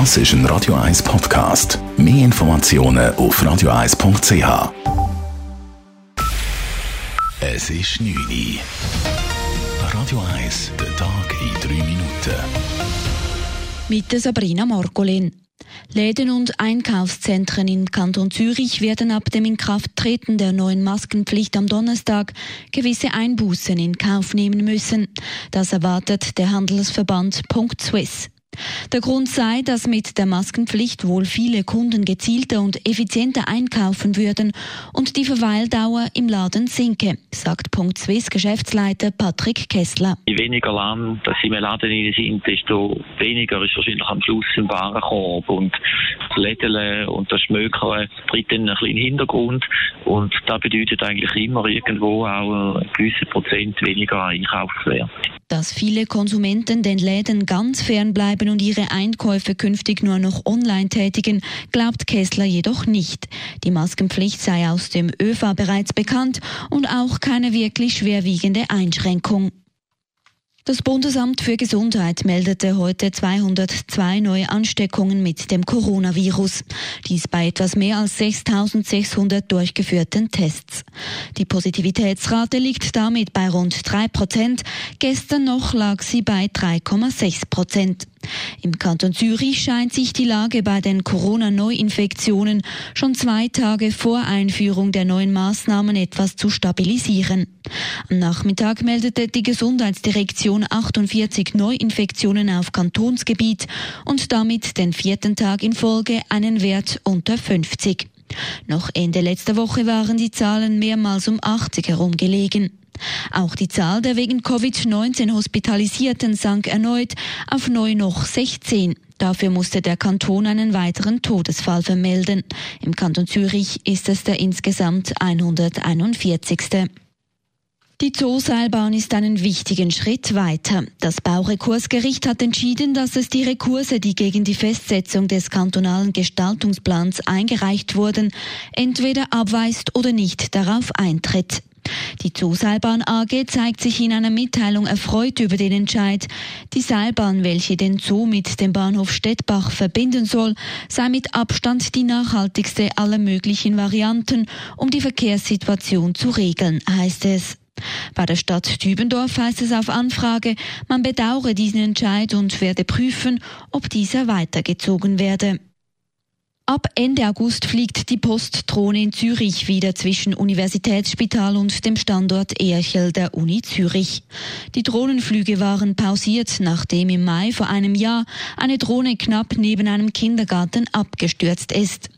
Das ist ein Radio 1 Podcast. Mehr Informationen auf radio1.ch. Es ist 9 Uhr. Radio 1, der Tag in 3 Minuten. Mit Sabrina Morgolin. Läden und Einkaufszentren im Kanton Zürich werden ab dem Inkrafttreten der neuen Maskenpflicht am Donnerstag gewisse Einbußen in Kauf nehmen müssen. Das erwartet der Handelsverband Punkt Swiss. Der Grund sei, dass mit der Maskenpflicht wohl viele Kunden gezielter und effizienter einkaufen würden und die Verweildauer im Laden sinke, sagt Punkt Swiss Geschäftsleiter Patrick Kessler. Je weniger lang, dass sie im Laden sind, desto weniger ist wahrscheinlich am Schluss im Warenkorb und das Lädeln und das Schmökern tritt dann ein bisschen in den Hintergrund und das bedeutet eigentlich immer irgendwo auch ein gewisser Prozent weniger Einkaufswert. Dass viele Konsumenten den Läden ganz fern bleiben und ihre Einkäufe künftig nur noch online tätigen, glaubt Kessler jedoch nicht. Die Maskenpflicht sei aus dem ÖFA bereits bekannt und auch keine wirklich schwerwiegende Einschränkung. Das Bundesamt für Gesundheit meldete heute 202 neue Ansteckungen mit dem Coronavirus. Dies bei etwas mehr als 6.600 durchgeführten Tests. Die Positivitätsrate liegt damit bei rund 3 Prozent. Gestern noch lag sie bei 3,6 Prozent. Im Kanton Zürich scheint sich die Lage bei den Corona-Neuinfektionen schon zwei Tage vor Einführung der neuen Maßnahmen etwas zu stabilisieren. Am Nachmittag meldete die Gesundheitsdirektion 48 Neuinfektionen auf Kantonsgebiet und damit den vierten Tag in Folge einen Wert unter 50. Noch Ende letzter Woche waren die Zahlen mehrmals um 80 herumgelegen. Auch die Zahl der wegen Covid-19 Hospitalisierten sank erneut auf neu noch 16. Dafür musste der Kanton einen weiteren Todesfall vermelden. Im Kanton Zürich ist es der insgesamt 141. Die Zooseilbahn ist einen wichtigen Schritt weiter. Das Baurekursgericht hat entschieden, dass es die Rekurse, die gegen die Festsetzung des kantonalen Gestaltungsplans eingereicht wurden, entweder abweist oder nicht darauf eintritt. Die Zooseilbahn AG zeigt sich in einer Mitteilung erfreut über den Entscheid. Die Seilbahn, welche den Zoo mit dem Bahnhof Stettbach verbinden soll, sei mit Abstand die nachhaltigste aller möglichen Varianten, um die Verkehrssituation zu regeln, heißt es. Bei der Stadt Dübendorf heißt es auf Anfrage, man bedauere diesen Entscheid und werde prüfen, ob dieser weitergezogen werde. Ab Ende August fliegt die Postdrohne in Zürich wieder zwischen Universitätsspital und dem Standort Erchel der Uni Zürich. Die Drohnenflüge waren pausiert, nachdem im Mai vor einem Jahr eine Drohne knapp neben einem Kindergarten abgestürzt ist.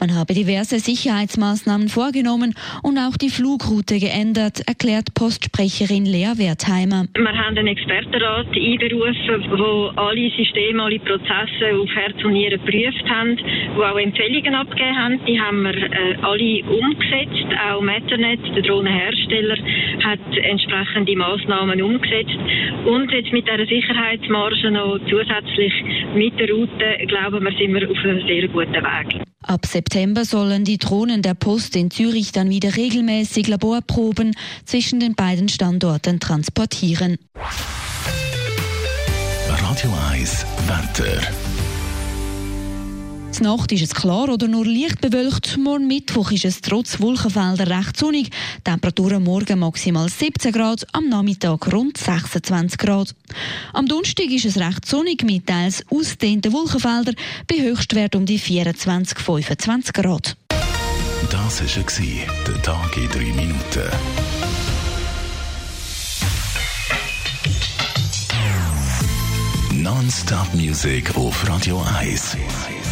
Man habe diverse Sicherheitsmaßnahmen vorgenommen und auch die Flugroute geändert, erklärt Postsprecherin Lea Wertheimer. Wir haben einen Expertenrat einberufen, wo alle Systeme, alle Prozesse auf Herz und Nieren geprüft haben, auch Empfehlungen abgegeben haben. Die haben wir äh, alle umgesetzt. Auch Meternet, der Drohnenhersteller, hat entsprechende Maßnahmen umgesetzt. Und jetzt mit dieser Sicherheitsmarge noch zusätzlich mit der Route, glauben wir, sind wir auf einem sehr guten Weg. Ab September sollen die Drohnen der Post in Zürich dann wieder regelmäßig Laborproben zwischen den beiden Standorten transportieren. Radio 1 Wetter. Nacht ist es klar oder nur leicht bewölkt. Morgen Mittwoch ist es trotz Wolkenfelder recht sonnig. Temperaturen morgen maximal 17 Grad, am Nachmittag rund 26 Grad. Am Donnerstag ist es recht sonnig mit teils ausgedehnten Wolkenfeldern bei Höchstwert um die 24, 25 Grad. Das war der Tag in drei Minuten. Non-Stop-Musik auf Radio 1 die